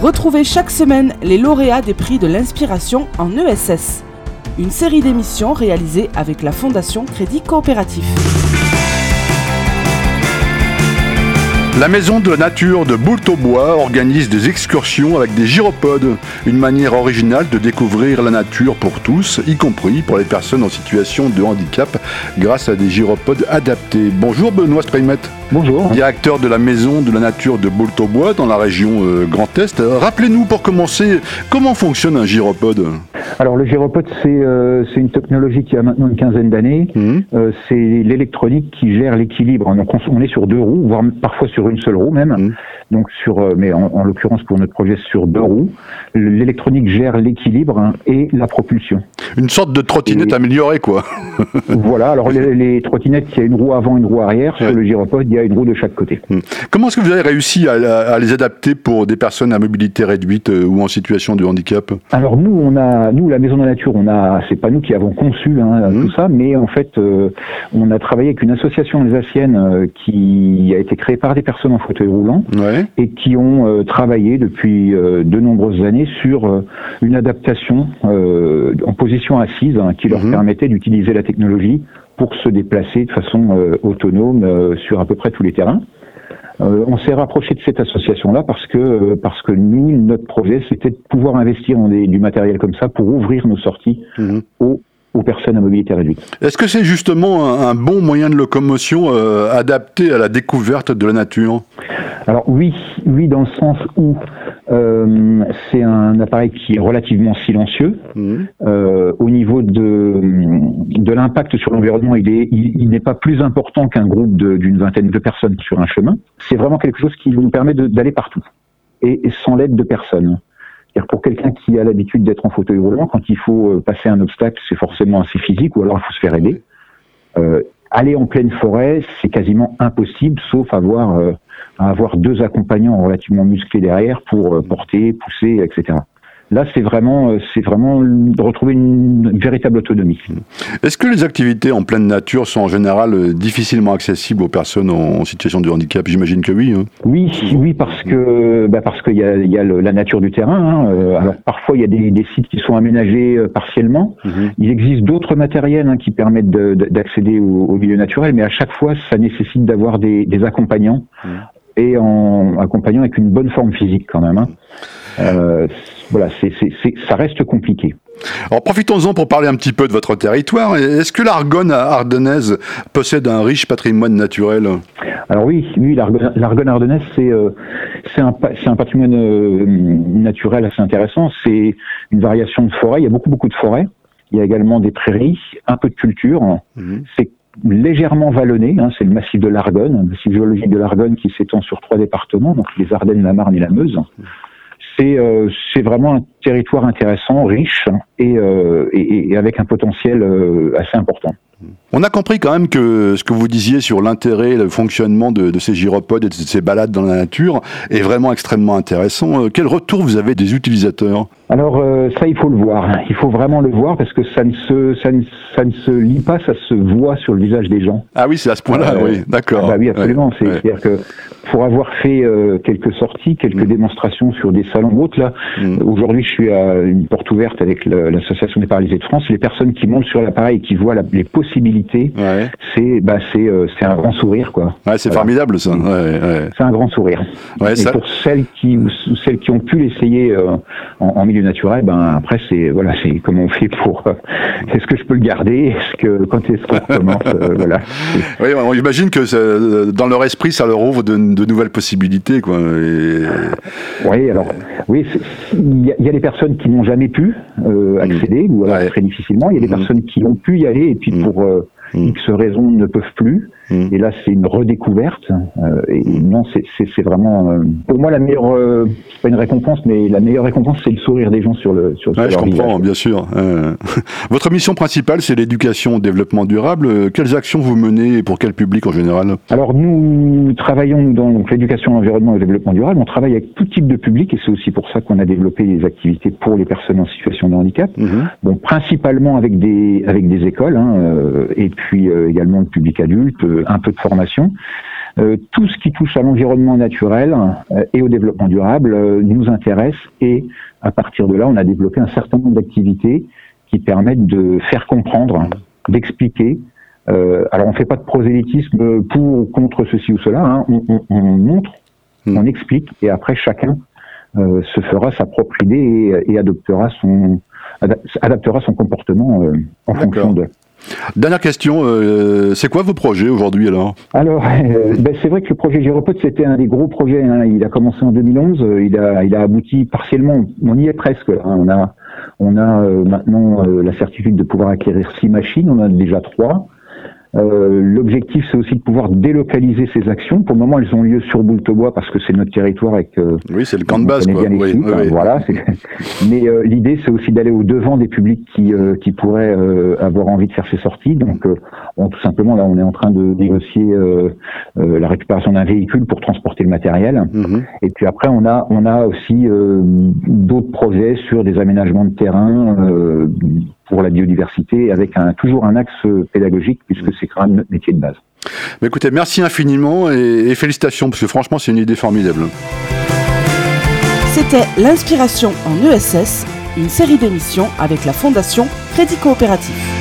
Retrouvez chaque semaine les lauréats des prix de l'inspiration en ESS. Une série d'émissions réalisées avec la Fondation Crédit Coopératif. La Maison de la Nature de Boulot-Bois organise des excursions avec des gyropodes, une manière originale de découvrir la nature pour tous, y compris pour les personnes en situation de handicap, grâce à des gyropodes adaptés. Bonjour Benoît Streimet. Bonjour. Directeur de la Maison de la Nature de Boulot-Bois dans la région euh, Grand Est. Rappelez-nous pour commencer, comment fonctionne un gyropode? Alors le gyropode, c'est euh, une technologie qui a maintenant une quinzaine d'années. Mhm. Euh, c'est l'électronique qui gère l'équilibre. Donc on, on est sur deux roues, voire parfois sur une seule roue même. Mhm. Donc sur, euh, mais en, en l'occurrence pour notre projet sur deux roues, l'électronique gère l'équilibre hein, et la propulsion. Une sorte de trottinette Et- améliorée, quoi. voilà. Alors les, les trottinettes, il y a une roue avant, une roue arrière. Ouais. Sur le gyropode, il y a une roue de chaque côté. Comment est-ce que vous avez réussi à, à les adapter pour des personnes à mobilité réduite euh, ou en situation de handicap? Alors nous, on a, nous, la Maison de la Nature, on a, c'est pas nous qui avons conçu hein, Mhm. tout ça, mais en fait, euh, on a travaillé avec une association alsacienne euh, qui a été créée par des personnes en fauteuil roulant Ouais. et qui ont euh, travaillé depuis de nombreuses années sur une adaptation en position assise hein, qui leur Mhm. permettait d'utiliser la technologie pour se déplacer de façon euh, autonome euh, sur à peu près tous les terrains. Euh, on s'est rapproché de cette association-là parce que euh, parce que nous, notre projet, c'était de pouvoir investir dans des- du matériel comme ça pour ouvrir nos sorties Mhm. aux, aux personnes à mobilité réduite. Est-ce que c'est justement un, un bon moyen de locomotion euh, adapté à la découverte de la nature? Alors oui, oui, dans le sens où euh, c'est un appareil qui est relativement silencieux. Euh, au niveau de, de l'impact sur l'environnement, il est, il, il n'est pas plus important qu'un groupe d'une vingtaine de personnes sur un chemin. C'est vraiment quelque chose qui nous permet d'aller partout et, et sans l'aide de personne. Pour quelqu'un qui a l'habitude d'être en fauteuil roulant, quand il faut euh, passer un obstacle, c'est forcément assez physique ou alors il faut se faire aider. Euh, aller en pleine forêt, c'est quasiment impossible, sauf avoir, avoir deux accompagnants relativement musclés derrière pour euh, porter, pousser, etc. Là, c'est vraiment, euh, c'est vraiment de retrouver une, véritable autonomie. Est-ce que les activités en pleine nature sont en général euh, difficilement accessibles aux personnes en, situation de handicap? J'imagine que oui. hein. Oui, oui, parce que bah parce qu'il y a, il y a le- la nature du terrain. hein. Alors parfois il y a des, des sites qui sont aménagés partiellement. Il existe d'autres matériels hein, qui permettent de- de- d'accéder au, au milieu naturel, mais à chaque fois ça nécessite d'avoir des, des accompagnants et en accompagnant avec une bonne forme physique quand même. hein. Euh, voilà, c'est, ça reste compliqué. Alors profitons-en pour parler un petit peu de votre territoire. Est-ce que l'Argonne ardennaise possède un riche patrimoine naturel? Alors oui, oui, l'Argonne ardennaise, c'est euh, c'est un, patrimoine euh, naturel assez intéressant. C'est une variation de forêt. Il y a beaucoup, beaucoup de forêts. Il y a également des prairies, un peu de culture. Mhm. C'est légèrement vallonné. hein, c'est le massif de l'Argonne, le massif géologique de l'Argonne qui s'étend sur trois départements, donc les Ardennes, la Marne et la Meuse. C'est euh, vraiment un territoire intéressant, riche et, euh, et, avec un potentiel euh, assez important. On a compris quand même que ce que vous disiez sur l'intérêt, le fonctionnement de, de ces gyropodes et de ces balades dans la nature est vraiment extrêmement intéressant. Quel retour vous avez des utilisateurs? Alors euh, ça, il faut le voir. Il faut vraiment le voir parce que ça ne se, ça ne, ça ne se lit pas, ça se voit sur le visage des gens. Ah oui, c'est à ce point-là, Euh, oui, d'accord. Ah bah oui, absolument. Ouais, C'est- ouais. C'est-à-dire que pour avoir fait euh, quelques sorties, quelques Mm. démonstrations sur des salons hautes, là, Mm. aujourd'hui, je suis à une porte ouverte avec l'association des paralysés de France. Les personnes qui montent sur l'appareil et qui voient la- les possibilités, Ouais. c'est, bah, c'est, euh, c'est un grand sourire, quoi. Ouais, c'est Voilà. formidable ça. Ouais, ouais. C'est un grand sourire. Ouais, et ça- pour celles qui, ou celles qui ont pu l'essayer euh, en, en milieu naturel, ben après c'est voilà, c'est comment on fait pour. euh, est-ce que je peux le garder? Est-ce que quand est-ce qu'on recommence? Euh, Voilà. Oui, on imagine que ça- dans leur esprit, ça leur ouvre de, de nouvelles possibilités, quoi. Et- Oui, alors oui, il y, y a des personnes qui n'ont jamais pu euh, accéder ou alors Ouais. très difficilement. Il y a des Mhm. personnes qui ont pu y aller et puis Mhm. pour euh. X raisons ne peuvent plus. Mhm. Et là, c'est une redécouverte. euh, et non, c'est- vraiment euh, pour moi la meilleure. euh, c'est pas une récompense, mais la meilleure récompense, c'est le sourire des gens sur le sur, sur Ouais, je leur comprends, visage. bien sûr. Euh, Votre mission principale, c'est l'éducation au développement durable. Euh, Quelles actions vous menez et pour quel public en général? Alors nous travaillons dans donc, l'éducation, l'environnement et le développement durable. On travaille avec tout type de public et c'est aussi pour ça qu'on a développé des activités pour les personnes en situation de handicap. Mhm. Bon, principalement avec des avec des écoles hein, euh, et puis euh, également le public adulte, euh, un peu de formation. tout ce qui touche à l'environnement naturel et au développement durable nous intéresse et à partir de là, on a développé un certain nombre d'activités qui permettent de faire comprendre, d'expliquer. alors on ne fait pas de prosélytisme pour ou contre ceci ou cela, hein. on, montre, hmm. on explique et après chacun se fera sa propre idée et, adoptera son adaptera son comportement en fonction de. Dernière question, euh, c'est quoi vos projets aujourd'hui alors Alors, euh, ben, c'est vrai que le projet Gyropod, c'était un des gros projets. Hein. Il a commencé en 2011, euh, il a, il a abouti partiellement. On y est presque. On a, on a maintenant la certitude de pouvoir acquérir six machines. On en a déjà trois. Euh, l'objectif, c'est aussi de pouvoir délocaliser ces actions. Pour le moment, elles ont lieu sur Boultebois parce que c'est notre territoire et que oui, c'est le camp de base. Quoi. Oui, oui, voilà. Mais euh, l'idée, c'est aussi d'aller au devant des publics qui euh, qui pourraient avoir envie de faire ces sorties. Donc, on, tout simplement, là, on est en train de négocier la récupération d'un véhicule pour transporter le matériel. Mhm. Et puis après, on a on a aussi d'autres projets sur des aménagements de terrain pour la biodiversité avec un, toujours un axe pédagogique puisque c'est quand même notre métier de base. Mais écoutez, merci infiniment et, et félicitations parce que franchement c'est une idée formidable. C'était l'inspiration en ESS, une série d'émissions avec la Fondation Crédit Coopératif.